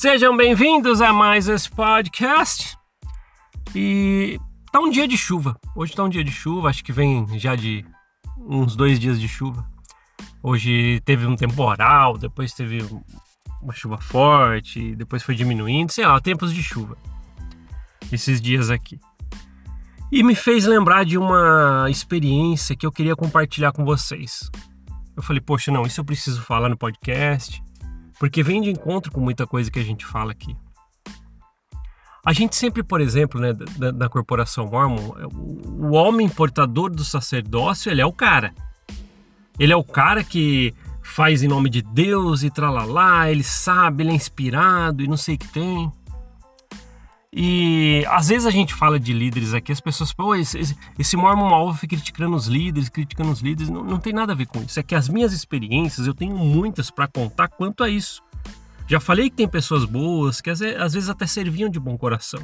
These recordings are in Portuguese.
Sejam bem-vindos a mais esse podcast. E tá um dia de chuva. Hoje tá um dia de chuva, acho que vem já de uns dois dias de chuva. Hoje teve um temporal, depois teve uma chuva forte, depois foi diminuindo, sei lá, tempos de chuva. Esses dias aqui. E me fez lembrar de uma experiência que eu queria compartilhar com vocês. Eu falei, poxa, não, isso eu preciso falar no podcast porque vem de encontro com muita coisa que a gente fala aqui. A gente sempre, por exemplo, né, da, da corporação Mormon, o, o homem portador do sacerdócio, ele é o cara. Ele é o cara que faz em nome de Deus e tralalá, ele sabe, ele é inspirado e não sei o que tem. E às vezes a gente fala de líderes aqui, as pessoas falam, esse, esse Mormon Malva fica criticando os líderes, criticando os líderes. Não, não tem nada a ver com isso. É que as minhas experiências, eu tenho muitas para contar quanto a isso. Já falei que tem pessoas boas, que às vezes até serviam de bom coração.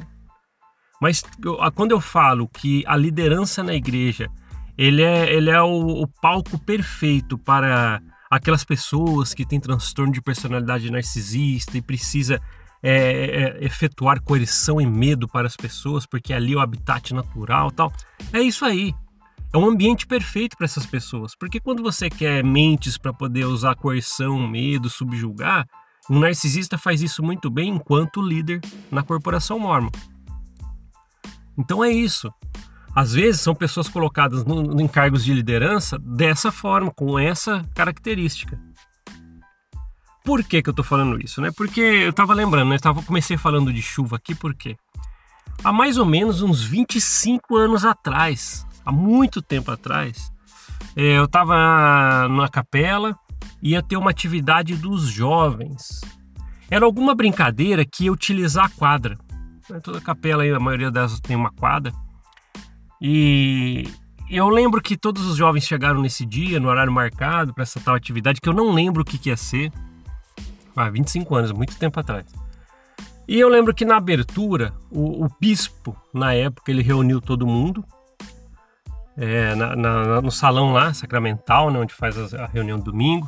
Mas eu, quando eu falo que a liderança na igreja, ele é, ele é o, o palco perfeito para aquelas pessoas que têm transtorno de personalidade narcisista e precisa é, é, efetuar coerção e medo para as pessoas, porque ali é o habitat natural tal. É isso aí. É um ambiente perfeito para essas pessoas. Porque quando você quer mentes para poder usar coerção, medo, subjugar, um narcisista faz isso muito bem enquanto líder na corporação mormon. Então é isso. Às vezes são pessoas colocadas no, em cargos de liderança dessa forma, com essa característica. Por que, que eu tô falando isso, né? Porque eu tava lembrando, né? Eu comecei falando de chuva aqui, por quê? Há mais ou menos uns 25 anos atrás, há muito tempo atrás, é, eu tava na capela, ia ter uma atividade dos jovens. Era alguma brincadeira que ia utilizar a quadra. Né? Toda capela aí, a maioria delas tem uma quadra. E eu lembro que todos os jovens chegaram nesse dia, no horário marcado, para essa tal atividade, que eu não lembro o que, que ia ser ah, 25 anos, muito tempo atrás. E eu lembro que na abertura, o, o bispo, na época, ele reuniu todo mundo é, na, na, no salão lá, sacramental, né, onde faz a reunião domingo.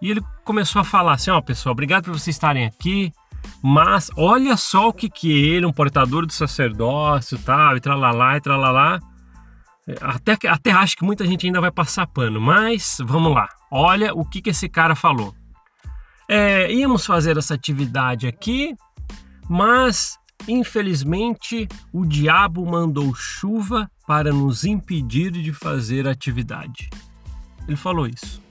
E ele começou a falar assim: ó, pessoal, obrigado por vocês estarem aqui, mas olha só o que que ele, um portador do sacerdócio tal, e tralalá, e tralalá. Até, até acho que muita gente ainda vai passar pano, mas vamos lá. Olha o que que esse cara falou. É, íamos fazer essa atividade aqui, mas infelizmente o diabo mandou chuva para nos impedir de fazer a atividade. Ele falou isso.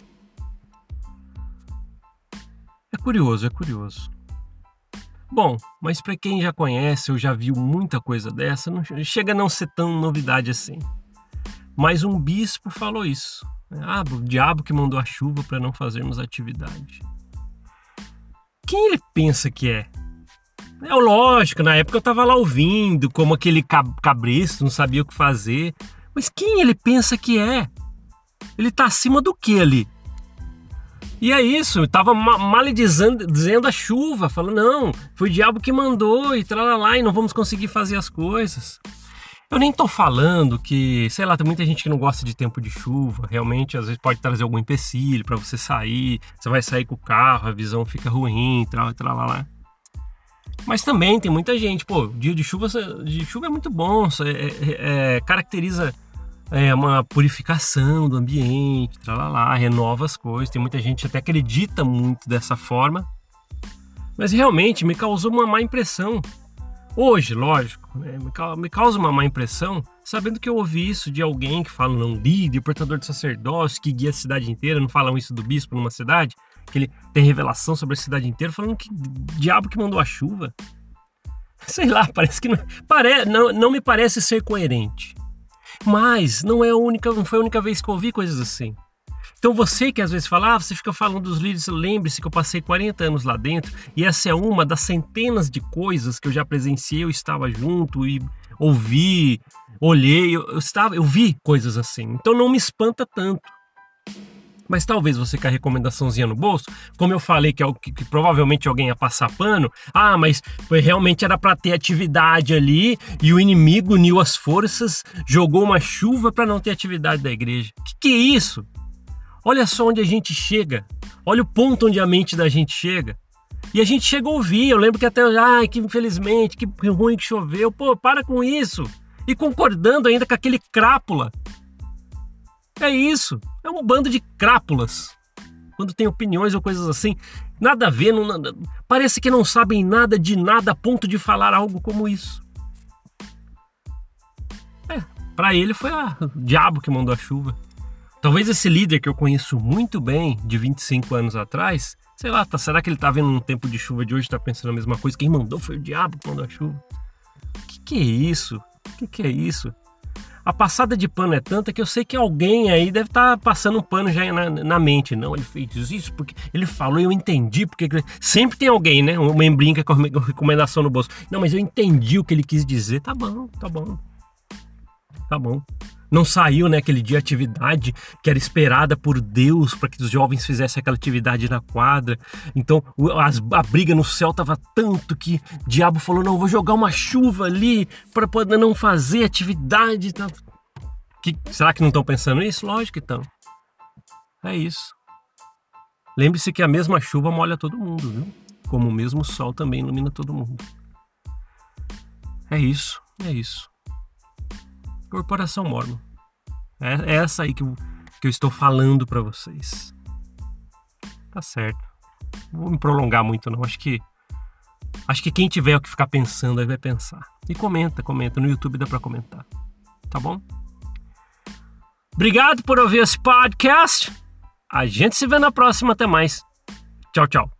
É curioso, é curioso. Bom, mas para quem já conhece ou já viu muita coisa dessa, não chega a não ser tão novidade assim. Mas um bispo falou isso. Ah, o diabo que mandou a chuva para não fazermos atividade quem ele pensa que é? É lógico, na época eu tava lá ouvindo, como aquele cabresto, não sabia o que fazer. Mas quem ele pensa que é? Ele tá acima do que ali? E é isso, tava maledizendo dizendo a chuva, falando, não, foi o diabo que mandou e lá e não vamos conseguir fazer as coisas. Eu nem tô falando que, sei lá, tem muita gente que não gosta de tempo de chuva. Realmente, às vezes pode trazer algum empecilho para você sair. Você vai sair com o carro, a visão fica ruim, tal, tal, lá, lá. Mas também tem muita gente, pô, dia de chuva, de chuva é muito bom, é, é, é, caracteriza é, uma purificação do ambiente, lá, renova as coisas. Tem muita gente que até acredita muito dessa forma. Mas realmente me causou uma má impressão Hoje, lógico, né, me causa uma má impressão sabendo que eu ouvi isso de alguém que fala não líder, portador de sacerdócio, que guia a cidade inteira, não falam isso do bispo numa cidade, que ele tem revelação sobre a cidade inteira, falando que diabo que mandou a chuva. Sei lá, parece que não, pare, não, não me parece ser coerente. Mas não é a única, não foi a única vez que eu ouvi coisas assim. Então você que às vezes fala, ah, você fica falando dos líderes, lembre-se que eu passei 40 anos lá dentro e essa é uma das centenas de coisas que eu já presenciei, eu estava junto e ouvi, olhei, eu, eu estava, eu vi coisas assim. Então não me espanta tanto. Mas talvez você com a recomendaçãozinha no bolso, como eu falei que, é que, que provavelmente alguém ia passar pano, ah, mas realmente era para ter atividade ali e o inimigo uniu as forças, jogou uma chuva para não ter atividade da igreja. Que que é isso? Olha só onde a gente chega. Olha o ponto onde a mente da gente chega. E a gente chegou a ouvir, eu lembro que até, ai, que infelizmente, que ruim que choveu. Pô, para com isso. E concordando ainda com aquele crápula. É isso. É um bando de crápulas. Quando tem opiniões ou coisas assim, nada a ver, não, parece que não sabem nada de nada a ponto de falar algo como isso. É, para ele foi o diabo que mandou a chuva. Talvez esse líder que eu conheço muito bem, de 25 anos atrás, sei lá, tá, será que ele tá vendo um tempo de chuva de hoje tá pensando a mesma coisa? Quem mandou foi o diabo que mandou a chuva. Que que é isso? Que que é isso? A passada de pano é tanta que eu sei que alguém aí deve estar tá passando um pano já na, na, mente. Não, ele fez isso porque ele falou e eu entendi. Porque sempre tem alguém, né? Um membrinho com a recomendação no bolso. Não, mas eu entendi o que ele quis dizer. Tá bom, tá bom. Tá bom. Não saiu, né, aquele dia atividade que era esperada por Deus para que os jovens fizessem aquela atividade na quadra. Então a, a briga no céu tava tanto que o diabo falou: não, vou jogar uma chuva ali para poder não fazer atividade. Que, será que não estão pensando isso? Lógico que estão. É isso. Lembre-se que a mesma chuva molha todo mundo, viu? Como o mesmo sol também ilumina todo mundo. É isso, é isso. Corporação Mormon. É, é essa aí que eu, que eu estou falando para vocês. Tá certo. Não vou me prolongar muito não. Acho que acho que quem tiver o que ficar pensando aí vai pensar. E comenta, comenta no YouTube dá para comentar. Tá bom? Obrigado por ouvir esse podcast. A gente se vê na próxima. Até mais. Tchau, tchau.